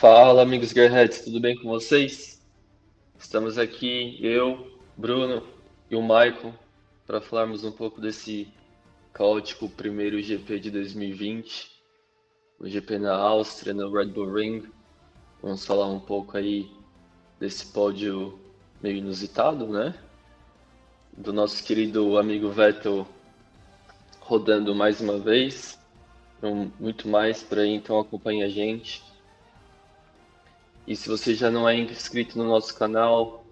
Fala, amigos Gearheads, tudo bem com vocês? Estamos aqui, eu, Bruno e o Michael, para falarmos um pouco desse caótico primeiro GP de 2020, o GP na Áustria, no Red Bull Ring. Vamos falar um pouco aí desse pódio meio inusitado, né? Do nosso querido amigo Vettel rodando mais uma vez. Então, muito mais por aí, então acompanhe a gente. E se você já não é inscrito no nosso canal,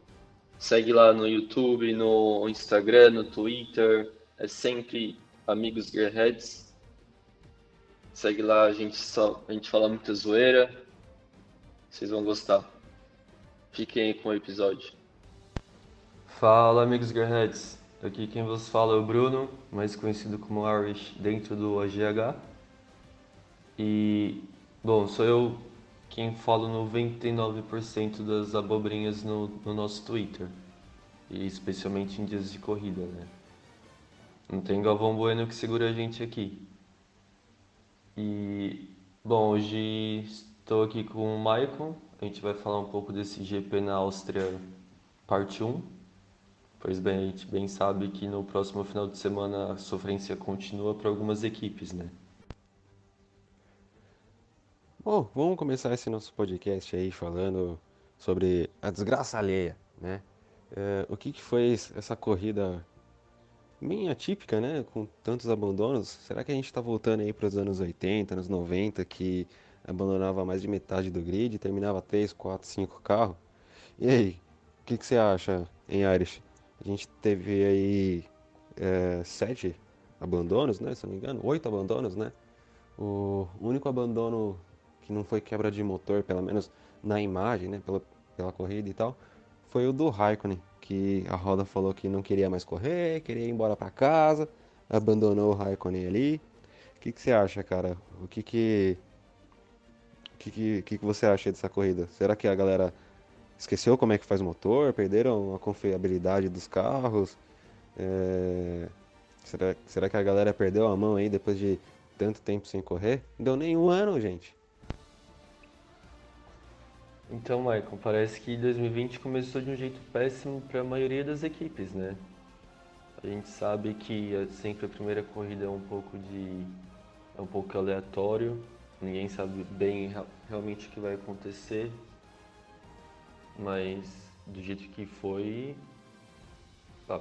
segue lá no YouTube, no Instagram, no Twitter. É sempre Amigos Gearheads. Segue lá, a gente, só, a gente fala muita zoeira. Vocês vão gostar. Fiquem aí com o episódio. Fala, amigos Gearheads. Aqui quem vos fala é o Bruno, mais conhecido como Irish dentro do AGH. E, bom, sou eu quem falo 99% das abobrinhas no, no nosso Twitter. E especialmente em dias de corrida, né? Não tem Galvão Bueno que segura a gente aqui. E, bom, hoje estou aqui com o Maicon. A gente vai falar um pouco desse GP na Áustria, parte 1. Pois bem, a gente bem sabe que no próximo final de semana a sofrência continua para algumas equipes, né? Bom, vamos começar esse nosso podcast aí falando sobre a desgraça alheia, né? É, o que, que foi essa corrida bem atípica, né? Com tantos abandonos. Será que a gente está voltando aí para os anos 80, anos 90, que abandonava mais de metade do grid, terminava 3, 4, 5 carros? E aí, o que, que você acha, em Irish? A gente teve aí é, sete abandonos, né? Se não me engano, oito abandonos, né? O único abandono que não foi quebra de motor, pelo menos na imagem, né, pela, pela corrida e tal, foi o do Raikkonen, que a roda falou que não queria mais correr, queria ir embora para casa, abandonou o Raikkonen ali. O que, que você acha, cara? O que que, o que, que, que, você acha dessa corrida? Será que a galera esqueceu como é que faz o motor? Perderam a confiabilidade dos carros? É... Será, será que a galera perdeu a mão aí depois de tanto tempo sem correr? Não deu nem um ano, gente. Então, Michael, parece que 2020 começou de um jeito péssimo para a maioria das equipes, né? A gente sabe que é sempre a primeira corrida é um pouco de é um pouco aleatório, ninguém sabe bem realmente o que vai acontecer, mas do jeito que foi,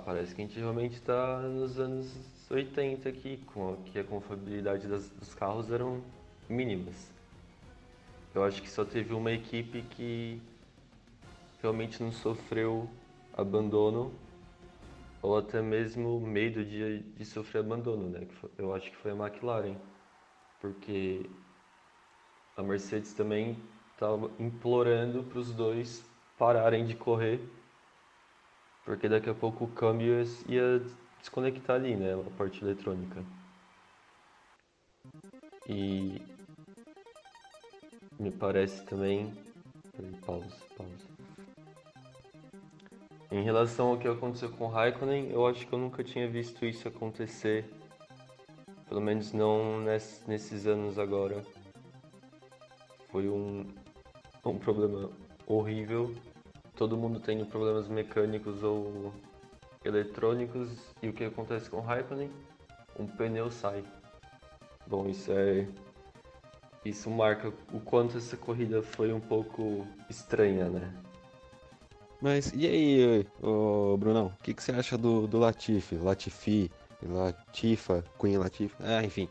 parece que a gente realmente está nos anos 80 aqui, com que a confiabilidade das, dos carros eram mínimas. Eu acho que só teve uma equipe que realmente não sofreu abandono ou até mesmo medo de, de sofrer abandono, né? Eu acho que foi a McLaren, porque a Mercedes também estava implorando para os dois pararem de correr, porque daqui a pouco o câmbio ia desconectar ali, né? A parte eletrônica. E me parece também. Pausa, pausa. Em relação ao que aconteceu com o Raikkonen, eu acho que eu nunca tinha visto isso acontecer. Pelo menos não nesses anos agora. Foi um, um problema horrível. Todo mundo tem problemas mecânicos ou eletrônicos. E o que acontece com o Raikkonen? Um pneu sai. Bom, isso é isso marca o quanto essa corrida foi um pouco estranha, né? Mas e aí, ô, Brunão, o que, que você acha do, do Latifi, Latifi, Latifa, Queen Latifi? Ah, enfim,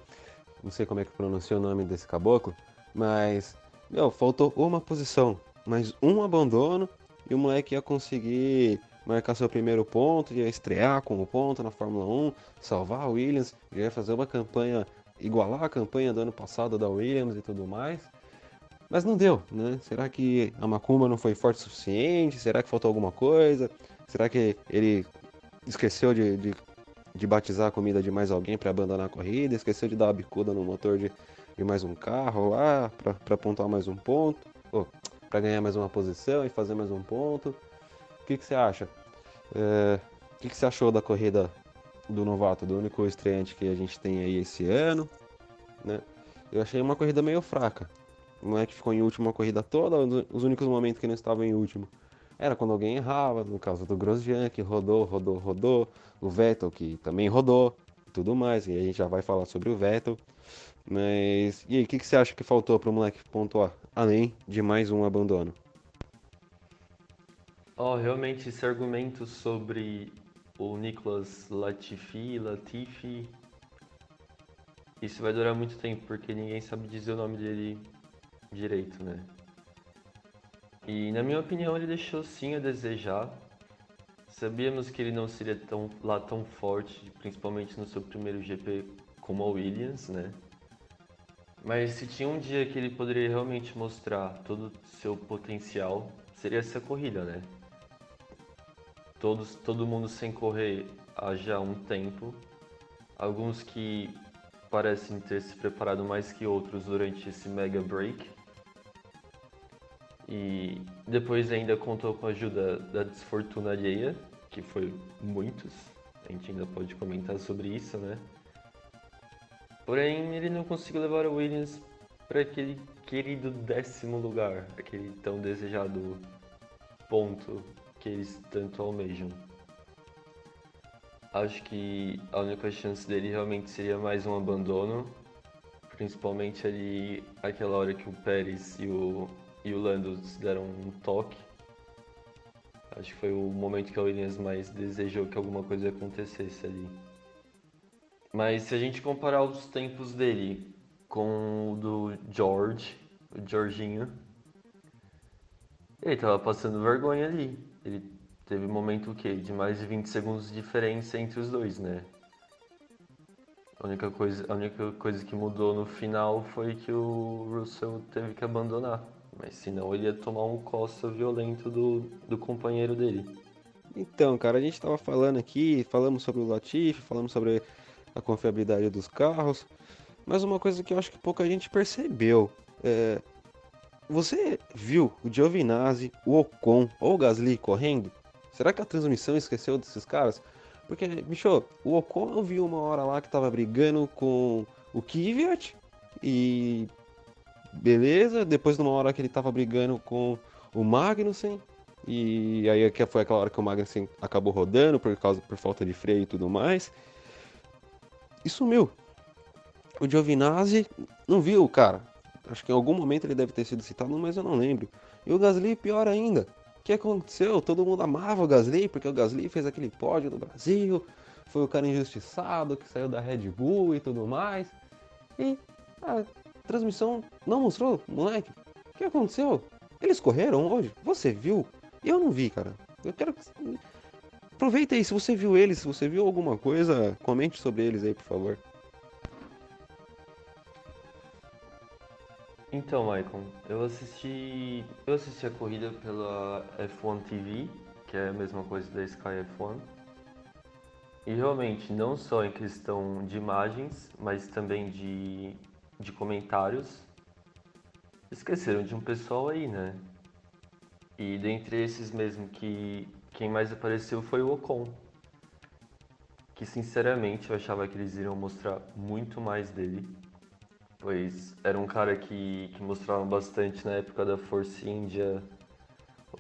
não sei como é que pronuncia o nome desse caboclo, mas, meu, faltou uma posição, mais um abandono e o moleque ia conseguir marcar seu primeiro ponto, ia estrear com o ponto na Fórmula 1, salvar a Williams, ia fazer uma campanha igualar a campanha do ano passado da Williams e tudo mais. Mas não deu, né? Será que a Macumba não foi forte o suficiente? Será que faltou alguma coisa? Será que ele esqueceu de, de, de batizar a comida de mais alguém para abandonar a corrida? Esqueceu de dar a bicuda no motor de, de mais um carro lá para pontuar mais um ponto? Ou para ganhar mais uma posição e fazer mais um ponto? O que, que você acha? É, o que, que você achou da corrida do novato, do único estreante que a gente tem aí esse ano, né? Eu achei uma corrida meio fraca. O moleque ficou em último a corrida toda, os únicos momentos que não estava em último era quando alguém errava, no caso do Grosjean, que rodou, rodou, rodou, o Vettel, que também rodou, tudo mais, e a gente já vai falar sobre o Vettel. Mas, e aí, o que, que você acha que faltou para o moleque pontuar, além de mais um abandono? Oh, realmente, esse argumento sobre o Nicolas Latifi, Latifi, isso vai durar muito tempo, porque ninguém sabe dizer o nome dele direito, né? E na minha opinião ele deixou sim a desejar. Sabíamos que ele não seria tão, lá tão forte, principalmente no seu primeiro GP como a Williams, né? Mas se tinha um dia que ele poderia realmente mostrar todo o seu potencial, seria essa corrida, né? Todos, todo mundo sem correr há já um tempo. Alguns que parecem ter se preparado mais que outros durante esse mega break. E depois ainda contou com a ajuda da desfortuna alheia, que foi muitos. A gente ainda pode comentar sobre isso, né? Porém, ele não conseguiu levar o Williams para aquele querido décimo lugar, aquele tão desejado ponto que eles tanto almejam. Acho que a única chance dele realmente seria mais um abandono, principalmente ali aquela hora que o Pérez e o e o Lando deram um toque. Acho que foi o momento que a Williams mais desejou que alguma coisa acontecesse ali. Mas se a gente comparar os tempos dele com o do George, o Jorginho, ele tava passando vergonha ali. Ele teve momento o quê? De mais de 20 segundos de diferença entre os dois, né? A única coisa, a única coisa que mudou no final foi que o Russell teve que abandonar. Mas senão ele ia tomar um coça violento do, do companheiro dele. Então, cara, a gente tava falando aqui, falamos sobre o Latifi, falamos sobre a confiabilidade dos carros, mas uma coisa que eu acho que pouca gente percebeu é. Você viu o Giovinazzi, o Ocon ou o Gasly correndo? Será que a transmissão esqueceu desses caras? Porque, bicho, o Ocon eu vi uma hora lá que tava brigando com o Kvyat e beleza. Depois, numa hora que ele tava brigando com o Magnussen, e aí foi aquela hora que o Magnussen acabou rodando por causa por falta de freio e tudo mais. E sumiu. O Giovinazzi não viu, cara. Acho que em algum momento ele deve ter sido citado, mas eu não lembro. E o Gasly, pior ainda. O que aconteceu? Todo mundo amava o Gasly, porque o Gasly fez aquele pódio no Brasil. Foi o cara injustiçado que saiu da Red Bull e tudo mais. E ah, transmissão não mostrou, moleque. O que aconteceu? Eles correram hoje? Você viu? Eu não vi, cara. Eu quero que. Aproveita aí, se você viu eles, se você viu alguma coisa, comente sobre eles aí, por favor. Então, Maicon, eu assisti. Eu assisti a corrida pela F1 TV, que é a mesma coisa da Sky F1. E realmente, não só em questão de imagens, mas também de de comentários, esqueceram de um pessoal aí, né? E dentre esses mesmo que quem mais apareceu foi o Ocon. Que sinceramente eu achava que eles iriam mostrar muito mais dele. Pois era um cara que, que mostrava bastante na época da Force India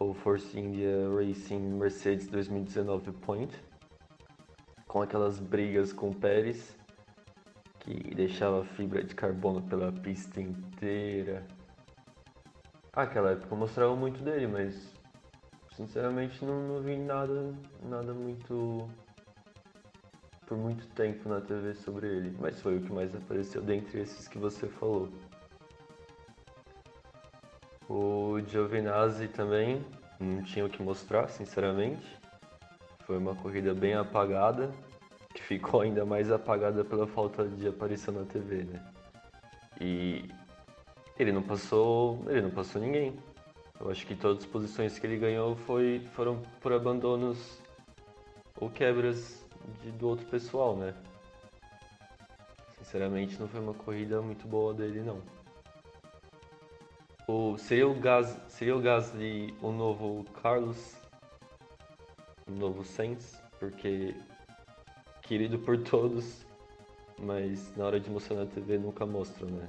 ou Force India Racing Mercedes 2019 Point. Com aquelas brigas com o Pérez que deixava fibra de carbono pela pista inteira. Ah, aquela época mostrava muito dele, mas sinceramente não, não vi nada, nada muito por muito tempo na TV sobre ele, mas foi o que mais apareceu dentre esses que você falou. O Giovinazzi também não tinha o que mostrar, sinceramente. Foi uma corrida bem apagada, que ficou ainda mais apagada pela falta de aparição na TV, né? E ele não passou, ele não passou ninguém. Eu acho que todas as posições que ele ganhou foi, foram por abandonos ou quebras de, do outro pessoal, né? Sinceramente, não foi uma corrida muito boa dele, não. O, seria, o Gas, seria o Gasly o novo Carlos? O novo Sainz? Porque querido por todos, mas na hora de mostrar na TV nunca mostra, né?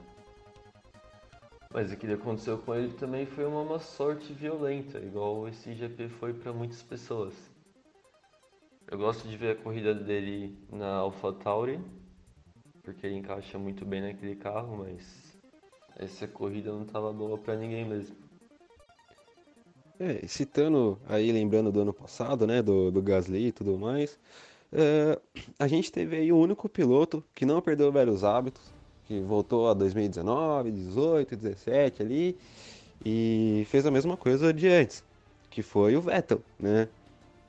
Mas o que aconteceu com ele também foi uma, uma sorte violenta, igual esse GP foi para muitas pessoas. Eu gosto de ver a corrida dele na AlphaTauri, porque ele encaixa muito bem naquele carro, mas essa corrida não estava boa para ninguém mesmo. É, citando aí, lembrando do ano passado, né, do, do Gasly e tudo mais, é, a gente teve aí o único piloto que não perdeu velhos hábitos, que voltou a 2019, 18, 17 ali, e fez a mesma coisa de antes, que foi o Vettel, né?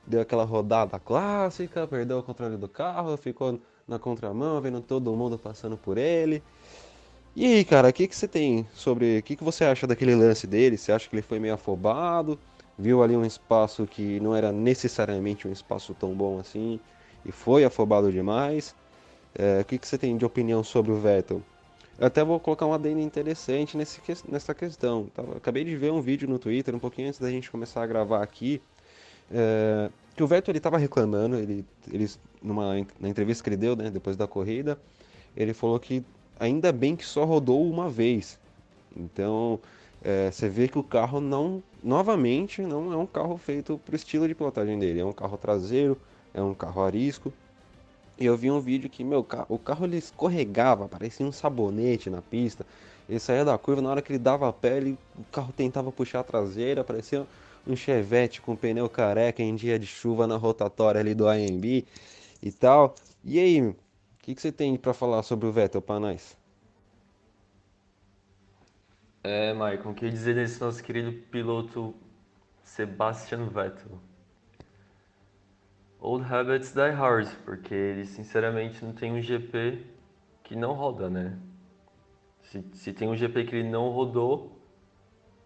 Deu aquela rodada clássica, perdeu o controle do carro, ficou na contramão, vendo todo mundo passando por ele. E aí, cara, o que, que você tem sobre. O que, que você acha daquele lance dele? Você acha que ele foi meio afobado? Viu ali um espaço que não era necessariamente um espaço tão bom assim e foi afobado demais? É, o que, que você tem de opinião sobre o Vettel? Eu até vou colocar uma adenda interessante nesse, nessa questão. Tá? Acabei de ver um vídeo no Twitter, um pouquinho antes da gente começar a gravar aqui, é, que o Vettel ele estava reclamando, ele, ele numa na entrevista que ele deu, né, depois da corrida, ele falou que ainda bem que só rodou uma vez. Então, é, você vê que o carro não, novamente, não é um carro feito para o estilo de pilotagem dele. É um carro traseiro, é um carro arisco. E eu vi um vídeo que, meu, o carro ele escorregava, parecia um sabonete na pista. Ele saía da curva, na hora que ele dava a pé, ele, o carro tentava puxar a traseira, parecia um chevette com pneu careca em dia de chuva na rotatória ali do AMB e tal. E aí, que, que você tem para falar sobre o Vettel para nós? É, Maicon, o que dizer desse nosso querido piloto Sebastian Vettel? Old habits die hard, porque ele sinceramente não tem um GP que não roda, né? Se, se tem um GP que ele não rodou,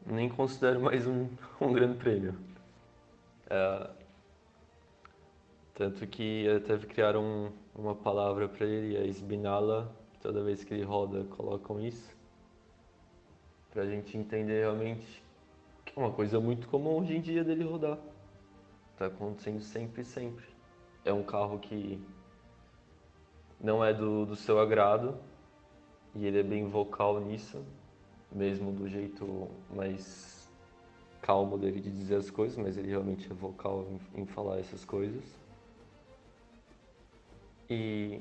nem considero mais um, um grande prêmio. É, tanto que até criaram um, uma palavra para ele, é esbinala. Toda vez que ele roda, colocam isso. Pra gente entender realmente que é uma coisa muito comum hoje em dia dele rodar. Tá acontecendo sempre, sempre. É um carro que não é do, do seu agrado e ele é bem vocal nisso, mesmo do jeito mais calmo dele de dizer as coisas, mas ele realmente é vocal em, em falar essas coisas. E,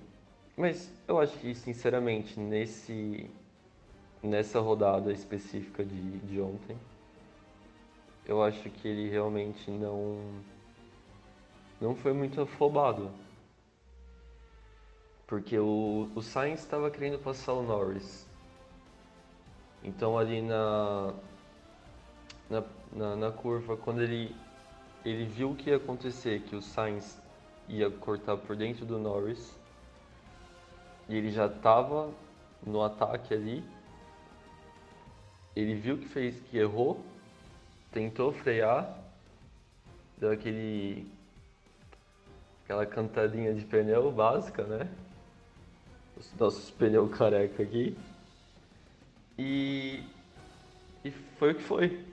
mas eu acho que, sinceramente, nesse, nessa rodada específica de, de ontem, eu acho que ele realmente não, não foi muito afobado. Porque o, o Sainz estava querendo passar o Norris. Então ali na, na, na, na curva, quando ele, ele viu o que ia acontecer, que o Sainz ia cortar por dentro do Norris. E ele já estava no ataque ali. Ele viu que fez que errou, tentou frear, deu aquele aquela cantadinha de pneu básica, né? Os nossos pneus careca aqui. E e foi o que foi.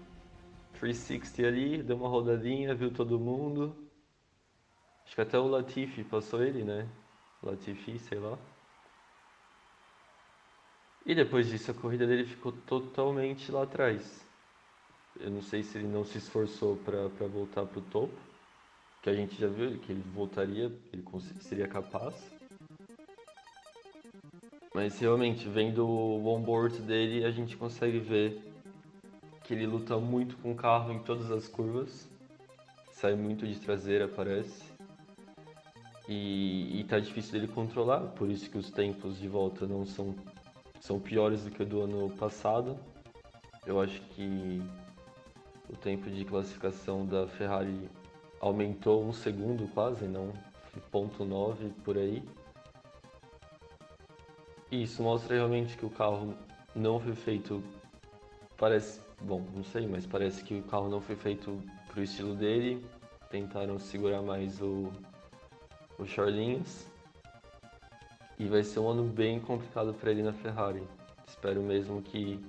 360 ali, deu uma rodadinha, viu todo mundo Acho que até o Latifi passou ele, né? Latifi, sei lá. E depois disso a corrida dele ficou totalmente lá atrás. Eu não sei se ele não se esforçou para voltar para o topo, que a gente já viu que ele voltaria, ele seria capaz. Mas realmente, vendo o onboard dele, a gente consegue ver que ele luta muito com o carro em todas as curvas. Sai muito de traseira, parece e, está difícil dele controlar, por isso que os tempos de volta não são, são piores do que o do ano passado. Eu acho que o tempo de classificação da Ferrari aumentou um segundo quase, não ponto nove por aí. Isso mostra realmente que o carro não foi feito, parece, bom, não sei, mas parece que o carro não foi feito para o estilo dele. Tentaram segurar mais o, o Charlinhos. E vai ser um ano bem complicado para ele na Ferrari. Espero mesmo que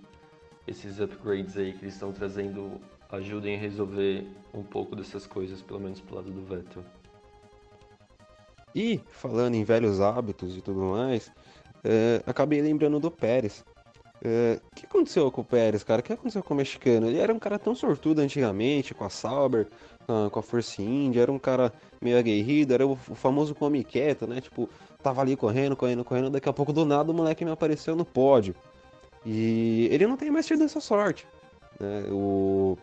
esses upgrades aí que eles estão trazendo ajudem a resolver um pouco dessas coisas, pelo menos pro lado do Vettel. E falando em velhos hábitos e tudo mais, é, acabei lembrando do Pérez. É, o que aconteceu com o Pérez, cara? O que aconteceu com o mexicano? Ele era um cara tão sortudo antigamente, com a Sauber, com a Force India, era um cara meio aguerrido, era o, o famoso come quieto, né? Tipo, tava ali correndo, correndo, correndo, daqui a pouco do nada o moleque me apareceu no pódio. E ele não tem mais tido essa sorte. Né? O...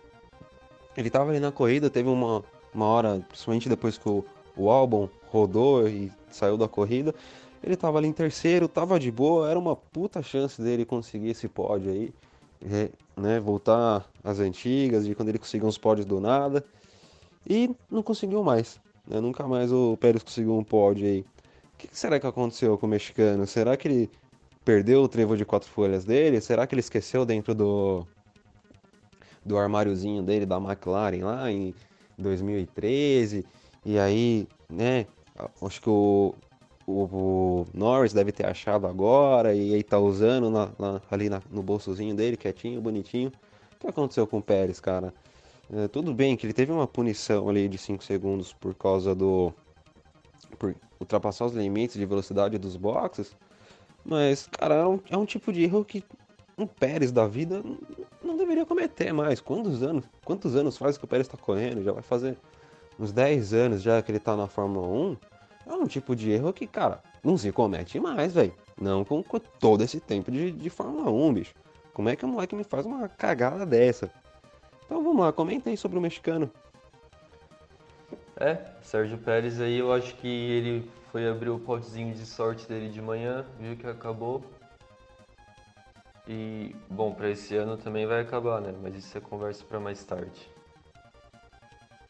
Ele tava ali na corrida, teve uma, uma hora, principalmente depois que o, o álbum rodou e saiu da corrida, ele tava ali em terceiro, tava de boa, era uma puta chance dele conseguir esse pódio aí, né? Voltar às antigas, de quando ele conseguiu uns pódios do nada. E não conseguiu mais. Né? Nunca mais o Pérez conseguiu um pódio aí. O que será que aconteceu com o mexicano? Será que ele perdeu o trevo de quatro folhas dele? Será que ele esqueceu dentro do do armáriozinho dele da McLaren lá em 2013? E aí, né? Acho que o, o, Norris deve ter achado agora e aí tá usando na, na, ali na, no bolsozinho dele, quietinho, bonitinho. O que aconteceu com o Pérez, cara? É, tudo bem que ele teve uma punição ali de 5 segundos por causa do. por ultrapassar os limites de velocidade dos boxes, mas, cara, é um, é um tipo de erro que um Pérez da vida não deveria cometer mais. Quantos anos, quantos anos faz que o Pérez está correndo? Já vai fazer uns 10 anos já que ele está na Fórmula 1. É um tipo de erro que, cara, não se comete mais, velho. Não com, todo esse tempo de, de Fórmula 1, bicho. Como é que o moleque me faz uma cagada dessa? Então vamos lá, comentem sobre o mexicano. É, Sérgio Pérez aí eu acho que ele foi abrir o potezinho de sorte dele de manhã, viu que acabou. E, bom, para esse ano também vai acabar, né? Mas isso é conversa para mais tarde.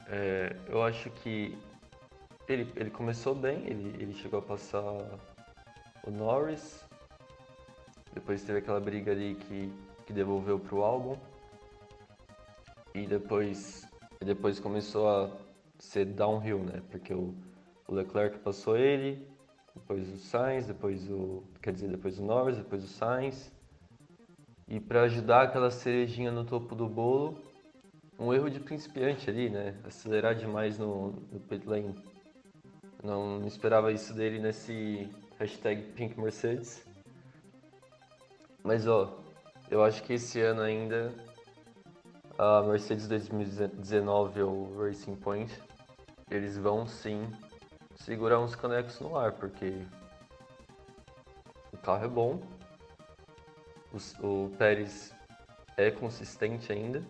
É, eu acho que ele, ele começou bem, ele, ele chegou a passar o Norris. Depois teve aquela briga ali que, que devolveu pro álbum e depois, depois começou a ser downhill, né? Porque o, o Leclerc passou ele, depois o Sainz, depois o, quer dizer, depois o Norris, depois o Sainz. E para ajudar aquela cerejinha no topo do bolo, um erro de principiante ali, né? Acelerar demais no, no pit lane. Não, esperava isso dele nesse hashtag Pink Mercedes. Mas ó, eu acho que esse ano ainda a Mercedes 2019 ou Racing Point, eles vão sim segurar uns canecos no ar, porque o carro é bom, o, o Pérez é consistente ainda,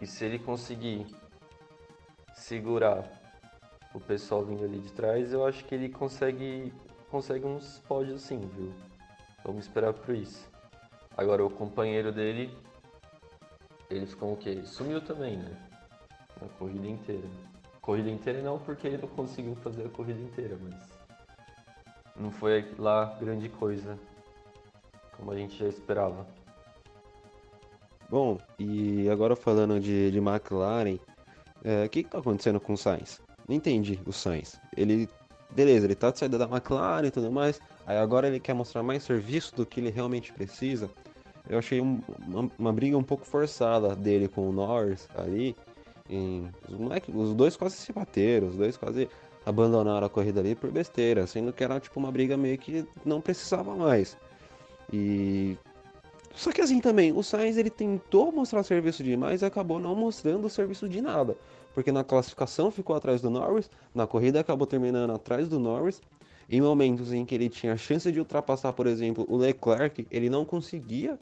e se ele conseguir segurar o pessoal vindo ali de trás, eu acho que ele consegue, consegue uns pódios sim, viu? Vamos esperar por isso. Agora o companheiro dele ele ficou o quê? Sumiu também, né? Na corrida inteira. Corrida inteira não, porque ele não conseguiu fazer a corrida inteira, mas não foi lá grande coisa, como a gente já esperava. Bom, e agora falando de, de McLaren, é, o é, que está acontecendo com o Sainz? Entendi o Sainz. Ele, beleza, ele tá de saída da McLaren e tudo mais, aí agora ele quer mostrar mais serviço do que ele realmente precisa eu achei um, uma, uma, briga um pouco forçada dele com o Norris ali. Em, os, moleque, os dois quase se bateram, os dois quase abandonaram a corrida ali por besteira, sendo que era tipo uma briga meio que não precisava mais. E só que assim também, o Sainz ele tentou mostrar serviço demais e acabou não mostrando o serviço de nada. Porque na classificação ficou atrás do Norris, na corrida acabou terminando atrás do Norris. Em momentos em que ele tinha a chance de ultrapassar, por exemplo, o Leclerc, ele não conseguia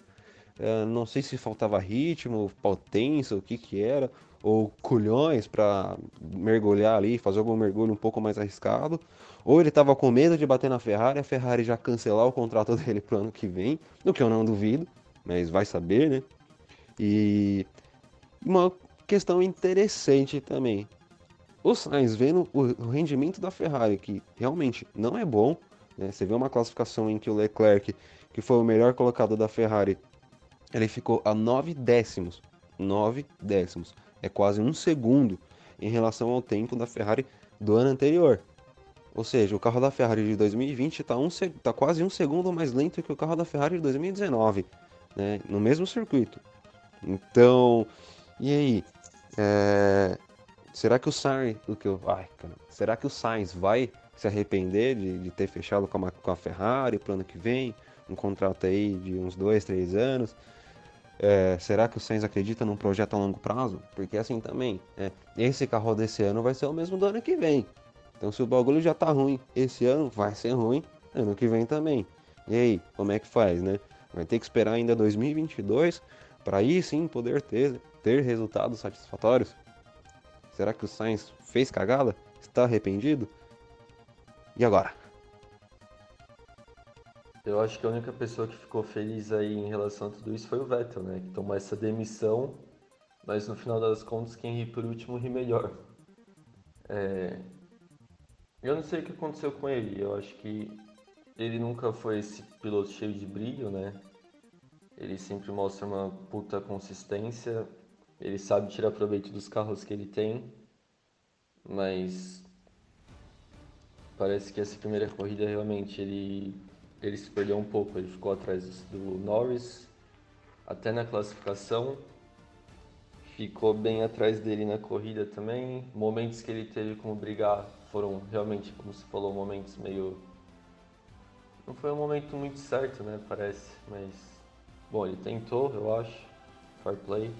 é, não sei se faltava ritmo, potência, o que que era, ou culhões para mergulhar ali, fazer algum mergulho um pouco mais arriscado, ou ele estava com medo de bater na Ferrari, a Ferrari já cancelar o contrato dele pro ano que vem, o que eu não duvido, mas vai saber, né? E uma questão interessante também. O Sainz vendo o rendimento da Ferrari, que realmente não é bom, né? Você vê uma classificação em que o Leclerc, que foi o melhor colocado da Ferrari, ele ficou a 9 décimos. 9 décimos. É quase um segundo em relação ao tempo da Ferrari do ano anterior. Ou seja, o carro da Ferrari de 2020 está um, tá quase um segundo mais lento que o carro da Ferrari de 2019, né? no mesmo circuito. Então, e aí? É... Será que o Sainz, o que eu, ai, cara, será que o Sainz vai se arrepender de, de ter fechado com a, com a Ferrari para o ano que vem? um contrato aí de uns dois, três anos. É, será que o Sainz acredita num projeto a longo prazo? Porque assim também, é, esse carro desse ano vai ser o mesmo do ano que vem. Então se o bagulho já tá ruim esse ano, vai ser ruim ano que vem também. E aí, como é que faz, né? Vai ter que esperar ainda 2022 para aí sim poder ter, ter resultados satisfatórios? Será que o Sainz fez cagada? Está arrependido? E agora? Eu acho que a única pessoa que ficou feliz aí em relação a tudo isso foi o Vettel, né? Que tomou essa demissão, mas no final das contas quem ri por último ri melhor. É... Eu não sei o que aconteceu com ele, eu acho que ele nunca foi esse piloto cheio de brilho, né? Ele sempre mostra uma puta consistência, ele sabe tirar proveito dos carros que ele tem, mas parece que essa primeira corrida realmente ele ele se perdeu um pouco, ele ficou atrás do Norris, até na classificação, ficou bem atrás dele na corrida também. Momentos que ele teve como brigar foram realmente, como você falou, momentos meio. Não foi um momento muito certo, né? Parece, mas. Bom, ele tentou, eu acho, fair play.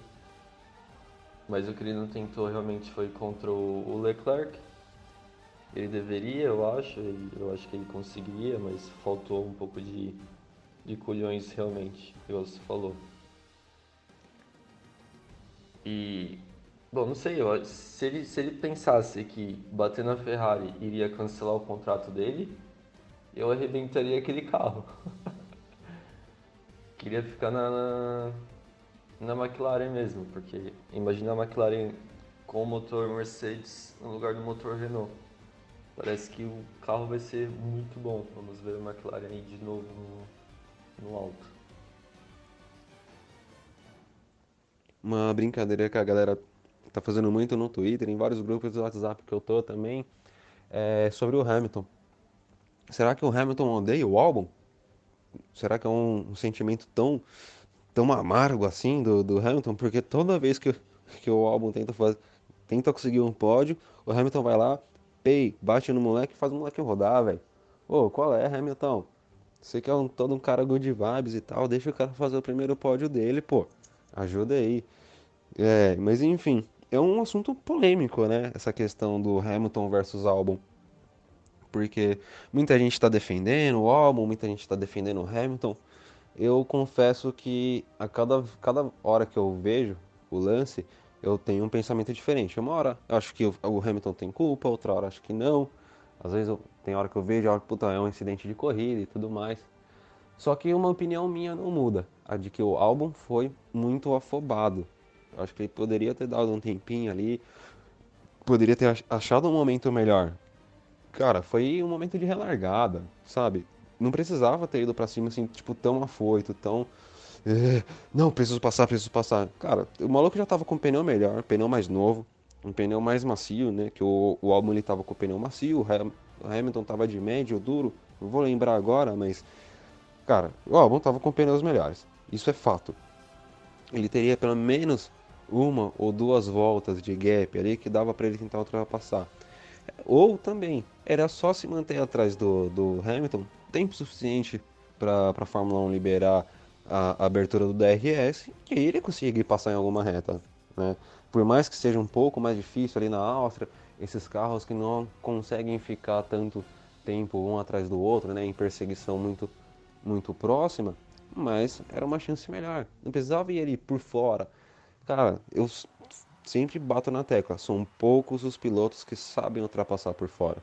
Mas o que ele não tentou realmente foi contra o Leclerc ele deveria, eu acho, eu acho que ele conseguiria, mas faltou um pouco de, de culhões realmente, igual você falou. E, bom, não sei, se, ele, se ele pensasse que bater na Ferrari iria cancelar o contrato dele, eu arrebentaria aquele carro. Queria ficar na, na, na McLaren mesmo, porque imagina a McLaren com o motor Mercedes no lugar do motor Renault. Parece que o carro vai ser muito bom. Vamos ver a McLaren aí de novo no, no alto. Uma brincadeira que a galera tá fazendo muito no Twitter, em vários grupos do WhatsApp que eu tô também, é sobre o Hamilton. Será que o Hamilton odeia o álbum? Será que é um, um sentimento tão, tão amargo assim do, do Hamilton? Porque toda vez que, que o álbum tenta, fazer, tenta conseguir um pódio, o Hamilton vai lá, pei, bate no moleque faz o moleque rodar, velho. Ô, qual é, Hamilton? Você que é um, todo um cara good vibes e tal, deixa o cara fazer o primeiro pódio dele, pô. Ajuda aí. É, mas enfim, é um assunto polêmico, né? Essa questão do Hamilton versus álbum. Porque muita gente está defendendo o álbum, muita gente está defendendo o Hamilton. Eu confesso que a cada, cada hora que eu vejo o lance, eu tenho um pensamento diferente. Uma hora eu acho que o Hamilton tem culpa, outra hora acho que não. Às vezes eu, tem hora que eu vejo, que puta, é um incidente de corrida e tudo mais. Só que uma opinião minha não muda, a de que o álbum foi muito afobado. Eu acho que ele poderia ter dado um tempinho ali, poderia ter achado um momento melhor. Cara, foi um momento de relargada, sabe? Não precisava ter ido para cima assim, tipo, tão afoito, tão é, não, preciso passar, preciso passar. Cara, o maluco já tava com um pneu melhor, pneu mais novo, um pneu mais macio, né? Que o, o álbum ele tava com o pneu macio, o Hamilton tava de médio, duro. Não vou lembrar agora, mas. Cara, o álbum tava com pneus melhores. Isso é fato. Ele teria pelo menos uma ou duas voltas de gap ali que dava para ele tentar ultrapassar. Ou também, era só se manter atrás do, do Hamilton, tempo suficiente para a Fórmula 1 liberar a, abertura do DRS que ele conseguir passar em alguma reta. Né? Por mais que seja um pouco mais difícil ali na Áustria, esses carros que não conseguem ficar tanto tempo um atrás do outro, né, em perseguição muito, muito próxima, mas era uma chance melhor. Não precisava ir ali por fora. Cara, eu sempre bato na tecla, são poucos os pilotos que sabem ultrapassar por fora.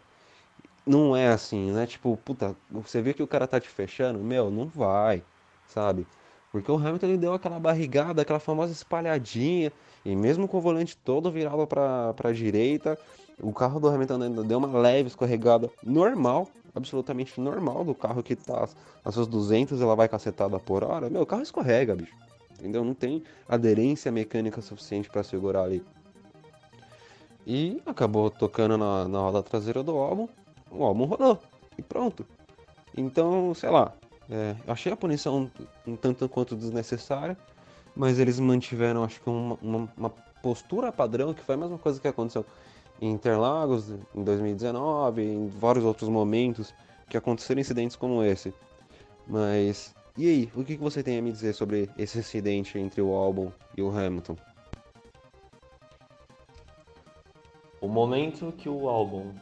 Não é assim, né? Tipo, puta, você vê que o cara tá te fechando, meu, não vai sabe? Porque o Hamilton ele deu aquela barrigada, aquela famosa espalhadinha, e mesmo com o volante todo virado para a direita, o carro do Hamilton ainda deu uma leve escorregada normal, absolutamente normal do carro que tá a seus 200 ela vai cacetada por hora. Meu, o carro escorrega, bicho. Entendeu? Não tem aderência mecânica suficiente para segurar ali. E acabou tocando na, na roda traseira do álbum, o álbum rodou. E pronto. Então, sei lá, é, achei a punição um tanto quanto desnecessária, mas eles mantiveram, acho que, uma, uma, uma, postura padrão, que foi a mesma coisa que aconteceu em Interlagos, em 2019, em vários outros momentos que aconteceram incidentes como esse. Mas E aí, o que você tem a me dizer sobre esse incidente entre o Albon e o Hamilton? O momento que o Albon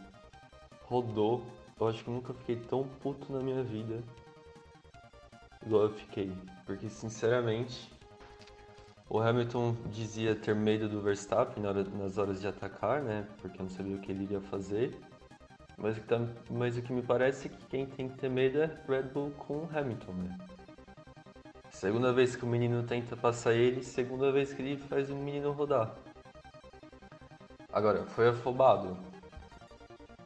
rodou, eu acho que nunca fiquei tão puto na minha vida igual eu fiquei. Porque, sinceramente, o Hamilton dizia ter medo do Verstappen nas horas de atacar, né? Porque não sabia o que ele iria fazer. Mas, tá, mas o que me parece é que quem tem que ter medo é Red Bull com o Hamilton, né? Segunda vez que o menino tenta passar ele, segunda vez que ele faz o menino rodar. Agora, foi afobado.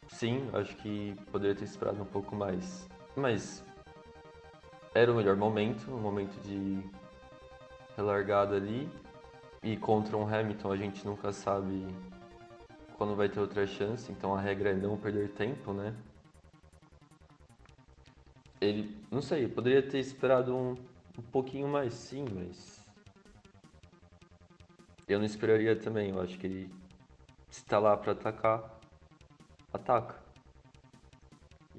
Sim, acho que poderia ter esperado um pouco mais. Mas era o melhor momento, um momento de relargada ali. E contra um Hamilton a gente nunca sabe quando vai ter outra chance, então a regra é não perder tempo, né? Ele, não sei, poderia ter esperado um, um pouquinho mais sim, mas eu não esperaria também, eu acho que ele se tá lá para atacar, ataca.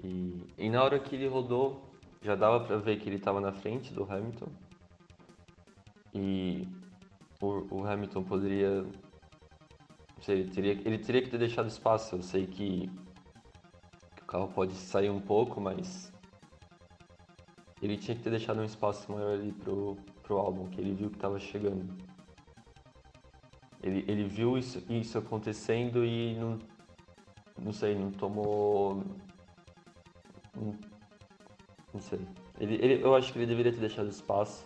E, e na hora que ele rodou, já dava para ver que ele estava na frente do Hamilton. E o, o Hamilton poderia sei, ele teria, ele teria que ter deixado espaço. Eu sei que, que, o carro pode sair um pouco, mas ele tinha que ter deixado um espaço maior ali pro, pro álbum, que ele viu que estava chegando. Ele, ele viu isso, isso acontecendo e não, não sei, não tomou. Não, não sei. Ele, ele, eu acho que ele deveria ter deixado espaço.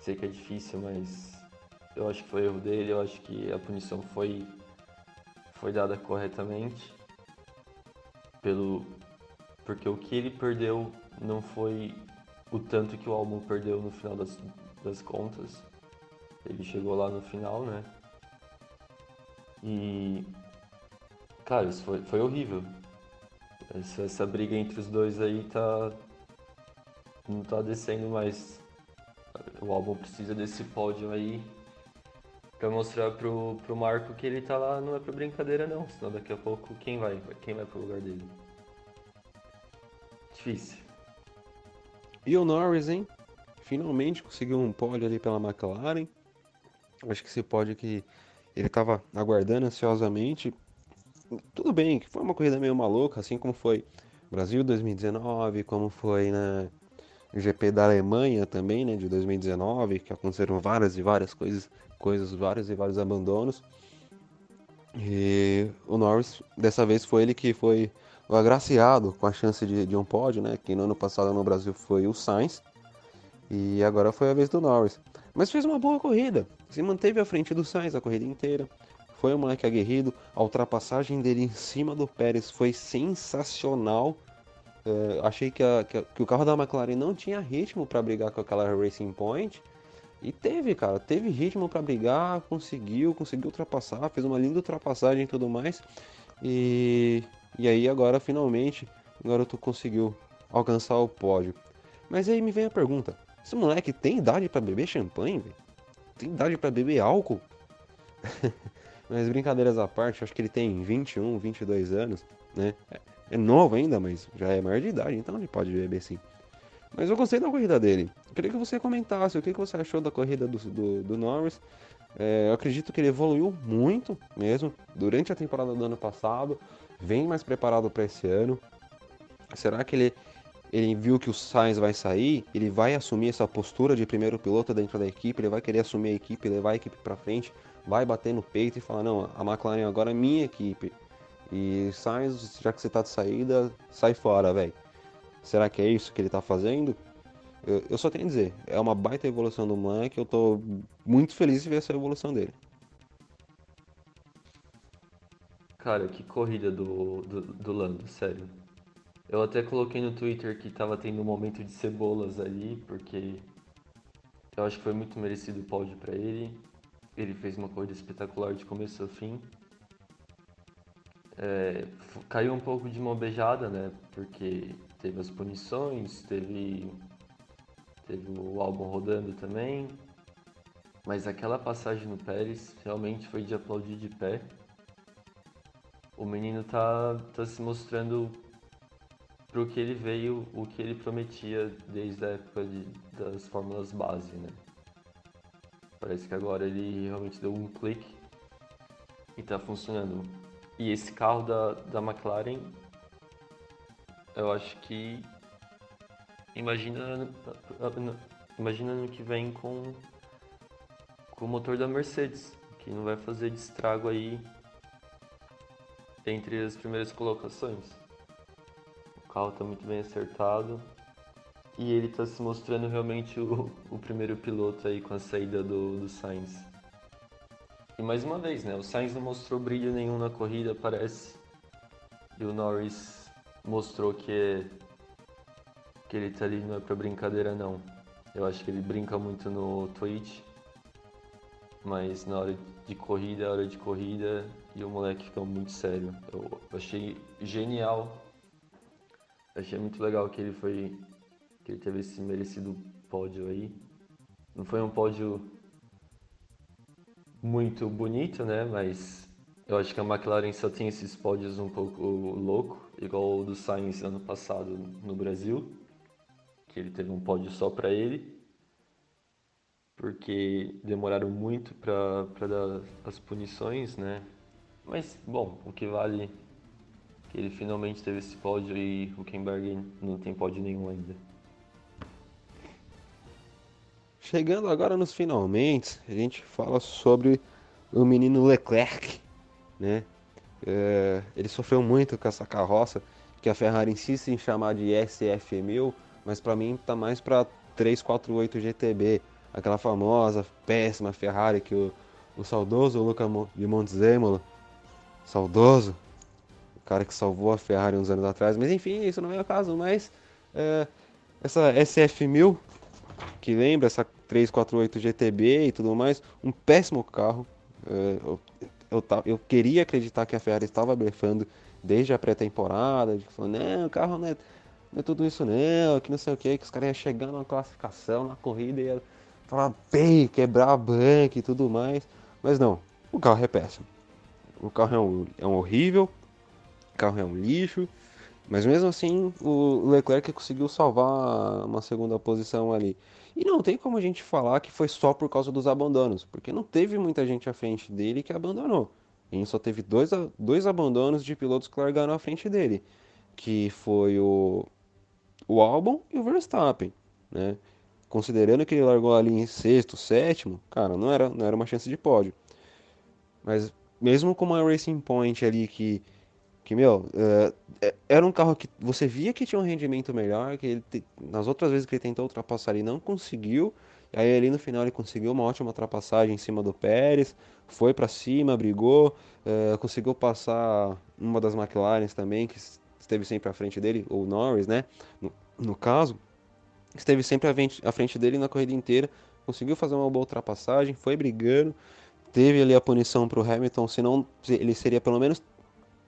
Sei que é difícil, mas eu acho que foi erro dele, eu acho que a punição foi, foi dada corretamente. Pelo, porque o que ele perdeu não foi o tanto que o álbum perdeu no final das, das contas. Ele chegou lá no final, né? E. Cara, isso foi, foi horrível. Essa, essa briga entre os dois aí tá. Não tá descendo mais. O álbum precisa desse pódio aí para mostrar pro, pro Marco que ele tá lá não é pra brincadeira não, senão daqui a pouco quem vai? Quem vai pro lugar dele? Difícil. E o Norris, hein? Finalmente conseguiu um pódio ali pela McLaren. Acho que esse pódio que ele tava aguardando ansiosamente. Tudo bem, que foi uma corrida meio maluca, assim como foi Brasil 2019, como foi na GP da Alemanha também, né, de 2019, que aconteceram várias e várias coisas coisas, vários e vários abandonos. E o Norris, dessa vez, foi ele que foi o agraciado com a chance de, de um pódio, né? Que no ano passado no Brasil foi o Sainz. E agora foi a vez do Norris. Mas fez uma boa corrida. Se manteve à frente do Sainz a corrida inteira. Foi um moleque aguerrido. A ultrapassagem dele em cima do Pérez foi sensacional. É, achei que, a, que, a, que, o carro da McLaren não tinha ritmo para brigar com aquela Racing Point. E teve, cara, teve ritmo para brigar, conseguiu, conseguiu ultrapassar, fez uma linda ultrapassagem e tudo mais. E, e aí agora finalmente o garoto conseguiu alcançar o pódio. Mas aí me vem a pergunta: esse moleque tem idade para beber champanhe, véio? Tem idade para beber álcool? mas brincadeiras à parte, acho que ele tem 21, 22 anos, né? É, novo ainda, mas já é maior de idade, então ele pode beber sim. Mas eu gostei da corrida dele. Queria que você comentasse o que, você achou da corrida do, do, do Norris. É, eu acredito que ele evoluiu muito mesmo durante a temporada do ano passado. Vem mais preparado para esse ano. Será que ele, ele viu que o Sainz vai sair? Ele vai assumir essa postura de primeiro piloto dentro da equipe? Ele vai querer assumir a equipe, levar a equipe para frente? Vai bater no peito e falar: Não, a McLaren agora é minha equipe. E Sainz, já que você tá de saída, sai fora, velho. Será que é isso que ele está fazendo? Eu, eu, só tenho a dizer, é uma baita evolução do moleque, eu estou muito feliz de ver essa evolução dele. Cara, que corrida do, do, do Lando, sério. Eu até coloquei no Twitter que estava tendo um momento de cebolas ali, porque eu acho que foi muito merecido o pódio para ele. Ele fez uma corrida espetacular de começo ao fim. É, caiu um pouco de mão beijada, né? Porque teve as punições, teve, teve o álbum rodando também. Mas aquela passagem no Pérez realmente foi de aplaudir de pé. O menino tá, tá se mostrando pro que ele veio, o que ele prometia desde a época de, das fórmulas base, né? Parece que agora ele realmente deu um clique e tá funcionando. E esse carro da, da McLaren, eu acho que imagina imagina no que vem com com o motor da Mercedes, que não vai fazer de estrago aí entre as primeiras colocações. O carro está muito bem acertado e ele está se mostrando realmente o, o, primeiro piloto aí com a saída do, do Sainz. E mais uma vez, né? O Sainz não mostrou brilho nenhum na corrida, parece. E o Norris mostrou que, que ele tá ali não é pra brincadeira não. Eu acho que ele brinca muito no Twitch. Mas na hora de corrida, é hora de corrida, e o moleque ficou muito sério. Eu achei genial. Achei muito legal que ele foi. que ele teve esse merecido pódio aí. Não foi um pódio muito bonito, né? Mas eu acho que a McLaren só tem esses pódios um pouco louco, igual o do Sainz ano passado no Brasil, que ele teve um pódio só para ele, porque demoraram muito para dar as punições, né? Mas, bom, o que vale que ele finalmente teve esse pódio e o Huckenberg não tem pódio nenhum ainda. Chegando agora nos finalmente, a gente fala sobre o menino Leclerc, né? É, ele sofreu muito com essa carroça que a Ferrari insiste em chamar de SF1000, mas para mim tá mais para 348 GTB, aquela famosa, péssima Ferrari que o, o saudoso Luca de Montezemolo saudoso, o cara que salvou a Ferrari uns anos atrás, mas enfim, isso não é o caso, mas é, essa SF1000, que lembra essa 348 GTB e tudo mais, um péssimo carro, é, eu, eu, eu, queria acreditar que a Ferrari estava blefando desde a pré-temporada, de não, o carro não é, não é tudo isso não, que não sei o que, que os caras iam chegando na classificação, na corrida, e falar bem, quebrar a banca e tudo mais, mas não, o carro é péssimo. O carro é um, é um horrível, o carro é um lixo, mas mesmo assim o Leclerc conseguiu salvar uma segunda posição ali. E não tem como a gente falar que foi só por causa dos abandonos, porque não teve muita gente à frente dele que abandonou. A gente só teve dois, dois abandonos de pilotos que largaram à frente dele, que foi o, o Albon e o Verstappen, né? Considerando que ele largou ali em sexto, sétimo, cara, não era, não era uma chance de pódio. Mas mesmo com uma Racing Point ali que, que meu, uh, era um carro que você via que tinha um rendimento melhor, que ele te, nas outras vezes que ele tentou ultrapassar ele não conseguiu, aí ali no final ele conseguiu uma ótima ultrapassagem em cima do Pérez, foi para cima, brigou, uh, conseguiu passar uma das McLarens também, que esteve sempre à frente dele, ou Norris, né, no, no caso, esteve sempre à frente, à frente dele na corrida inteira, conseguiu fazer uma boa ultrapassagem, foi brigando, teve ali a punição para o Hamilton, senão ele seria pelo menos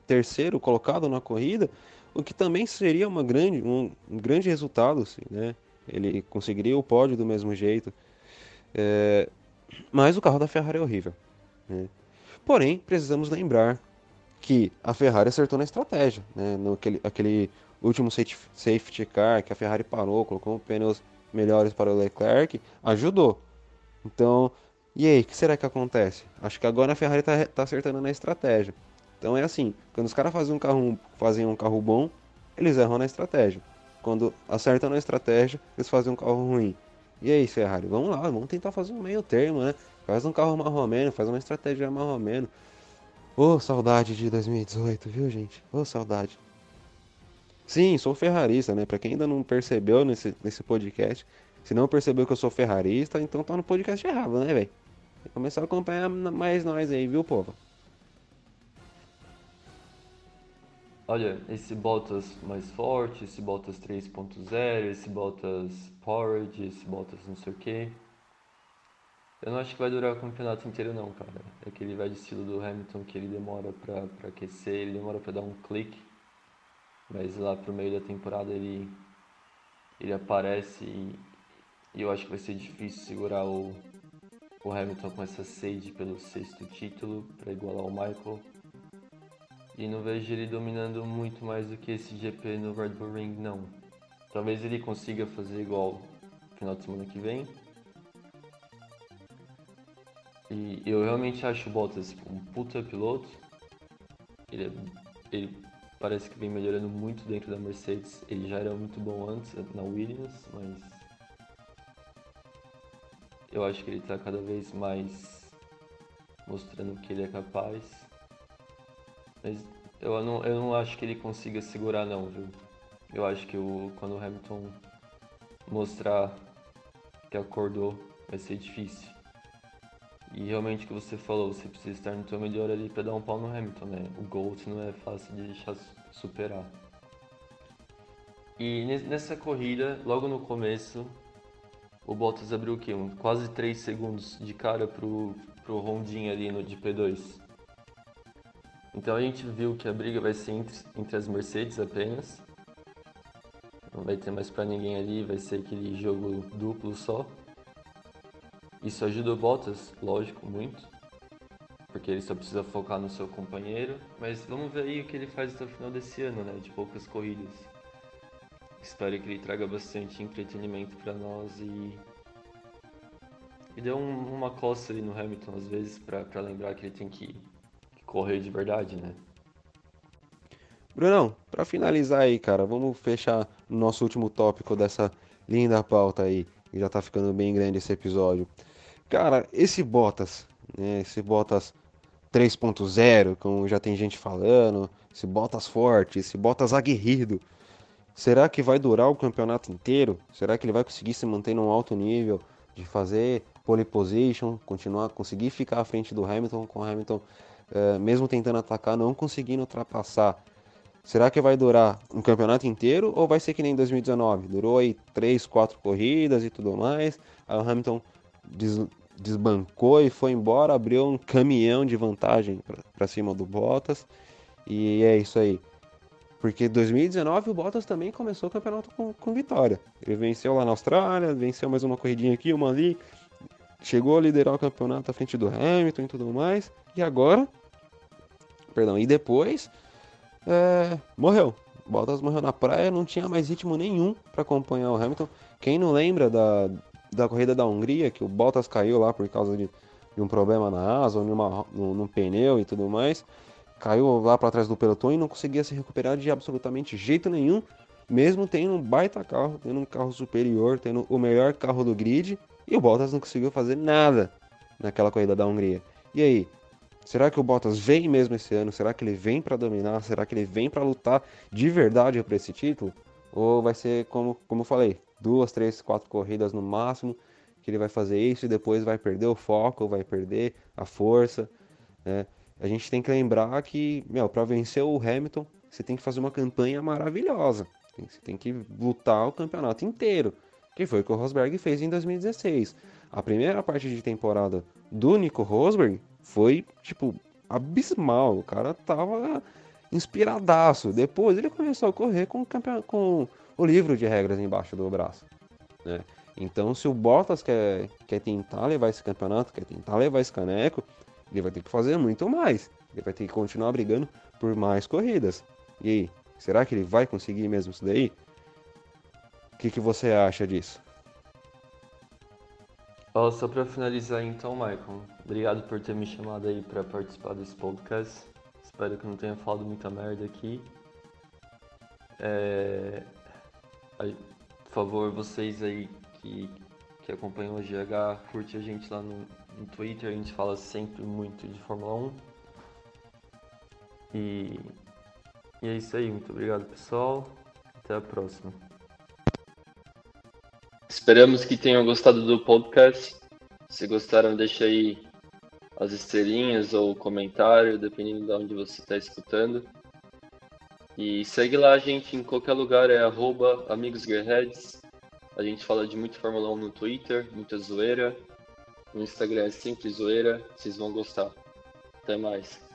terceiro colocado na corrida, o que também seria uma grande, um, um grande resultado, assim, né? Ele conseguiria o pódio do mesmo jeito. É, mas o carro da Ferrari é horrível. Né? Porém, precisamos lembrar que a Ferrari acertou na estratégia, né? No aquele, aquele último safety car que a Ferrari parou, colocou pneus melhores para o Leclerc, ajudou. Então, e aí, o que será que acontece? Acho que agora a Ferrari está tá acertando na estratégia. Então é assim, quando os caras fazem um carro, fazem um carro bom, eles erram na estratégia. Quando acertam na estratégia, eles fazem um carro ruim. E aí, Ferrari, vamos lá, vamos tentar fazer um meio termo, né? Faz um carro marromeno, faz uma estratégia marromeno. Ô, oh, saudade de 2018, viu, gente? Ô, oh, saudade. Sim, sou ferrarista, né? Pra quem ainda não percebeu nesse, nesse podcast, se não percebeu que eu sou ferrarista, então tá no podcast errado, né, velho? Começar a acompanhar mais nós aí, viu, povo? Olha, esse Bottas mais forte, esse Bottas 3.0, esse Bottas Porridge, esse Bottas não sei o que. Eu não acho que vai durar o campeonato inteiro não, cara. É aquele velho estilo do Hamilton que ele demora pra, pra aquecer, ele demora pra dar um clique. Mas lá pro meio da temporada ele, ele aparece e, e eu acho que vai ser difícil segurar o, o Hamilton com essa sede pelo sexto título para igualar o Michael. E não vejo ele dominando muito mais do que esse GP no Red Bull Ring, não. Talvez ele consiga fazer igual final de semana que vem. E eu realmente acho o Bottas um puta piloto. Ele, é, ele parece que vem melhorando muito dentro da Mercedes. Ele já era muito bom antes na Williams, mas eu acho que ele está cada vez mais mostrando que ele é capaz. Mas eu não, eu não acho que ele consiga segurar não, viu? Eu acho que o, quando o Hamilton mostrar que acordou vai ser difícil. E realmente o que você falou, você precisa estar no seu melhor ali para dar um pau no Hamilton, né? O Gold não é fácil de deixar superar. E nessa corrida, logo no começo, o Bottas abriu o quê? Um, quase 3 segundos de cara pro, pro rondinho ali no de P2. Então a gente viu que a briga vai ser entre, entre as Mercedes apenas. Não vai ter mais para ninguém ali, vai ser aquele jogo duplo só. Isso ajuda o Bottas, lógico, muito. Porque ele só precisa focar no seu companheiro. Mas vamos ver aí o que ele faz até o final desse ano, né? De poucas corridas. Espero que ele traga bastante entretenimento para nós e. E dê um, uma coça ali no Hamilton às vezes para lembrar que ele tem que, que correr de verdade, né? Brunão, para finalizar aí, cara, vamos fechar nosso último tópico dessa linda pauta aí, que já tá ficando bem grande esse episódio. Cara, esse Bottas, né, esse Bottas 3.0, como já tem gente falando, esse Bottas forte, esse Bottas aguerrido, Será que vai durar o campeonato inteiro? Será que ele vai conseguir se manter num alto nível de fazer pole position, continuar, conseguir ficar à frente do Hamilton, com o Hamilton é, mesmo tentando atacar, não conseguindo ultrapassar? Será que vai durar um campeonato inteiro ou vai ser que nem 2019? Durou aí 3, 4 corridas e tudo mais. Aí o Hamilton des, desbancou e foi embora, abriu um caminhão de vantagem para cima do Bottas. E é isso aí. Porque 2019 o Bottas também começou o campeonato com, com vitória. Ele venceu lá na Austrália, venceu mais uma corridinha aqui, uma ali. Chegou a liderar o campeonato à frente do Hamilton e tudo mais. E agora. Perdão, e depois. É, morreu. Bottas morreu na praia, não tinha mais ritmo nenhum para acompanhar o Hamilton. Quem não lembra da, da corrida da Hungria, que o Bottas caiu lá por causa de, de um problema na asa, ou numa, num, num pneu e tudo mais caiu lá para trás do pelotão e não conseguia se recuperar de absolutamente jeito nenhum, mesmo tendo um baita carro, tendo um carro superior, tendo o melhor carro do grid, e o Bottas não conseguiu fazer nada naquela corrida da Hungria. E aí, será que o Bottas vem mesmo esse ano? Será que ele vem para dominar? Será que ele vem para lutar de verdade por esse título? Ou vai ser como, como eu falei, duas, três, quatro corridas no máximo que ele vai fazer isso e depois vai perder o foco, vai perder a força, né? A gente tem que lembrar que, meu, para vencer o Hamilton, você tem que fazer uma campanha maravilhosa. Você tem que lutar o campeonato inteiro, que foi o que o Rosberg fez em 2016. A primeira parte de temporada do Nico Rosberg foi, tipo, abismal. O cara tava inspiradaço. Depois ele começou a correr com, o, com o livro de regras embaixo do braço. Né? Então, se o Bottas quer, quer tentar levar esse campeonato, quer tentar levar esse caneco, ele vai ter que fazer muito mais. Ele vai ter que continuar brigando por mais corridas. E aí, será que ele vai conseguir mesmo isso daí? O que, que você acha disso? Oh, só para finalizar então, Michael, obrigado por ter me chamado aí para participar desse podcast. Espero que não tenha falado muita merda aqui. É... Por favor, vocês aí que, que acompanham o GH, curte a gente lá no, no Twitter, a gente fala sempre muito de Fórmula 1. E, e é isso aí, muito obrigado pessoal. Até a próxima. Esperamos que tenham gostado do podcast. Se gostaram, deixa aí as estrelinhas ou comentário, dependendo de onde você está escutando. E segue lá a gente em qualquer lugar, é amigosgearheads. A gente fala de muito Fórmula 1 no Twitter, muita zoeira. No Instagram é sempre zoeira, vocês vão gostar. Até mais.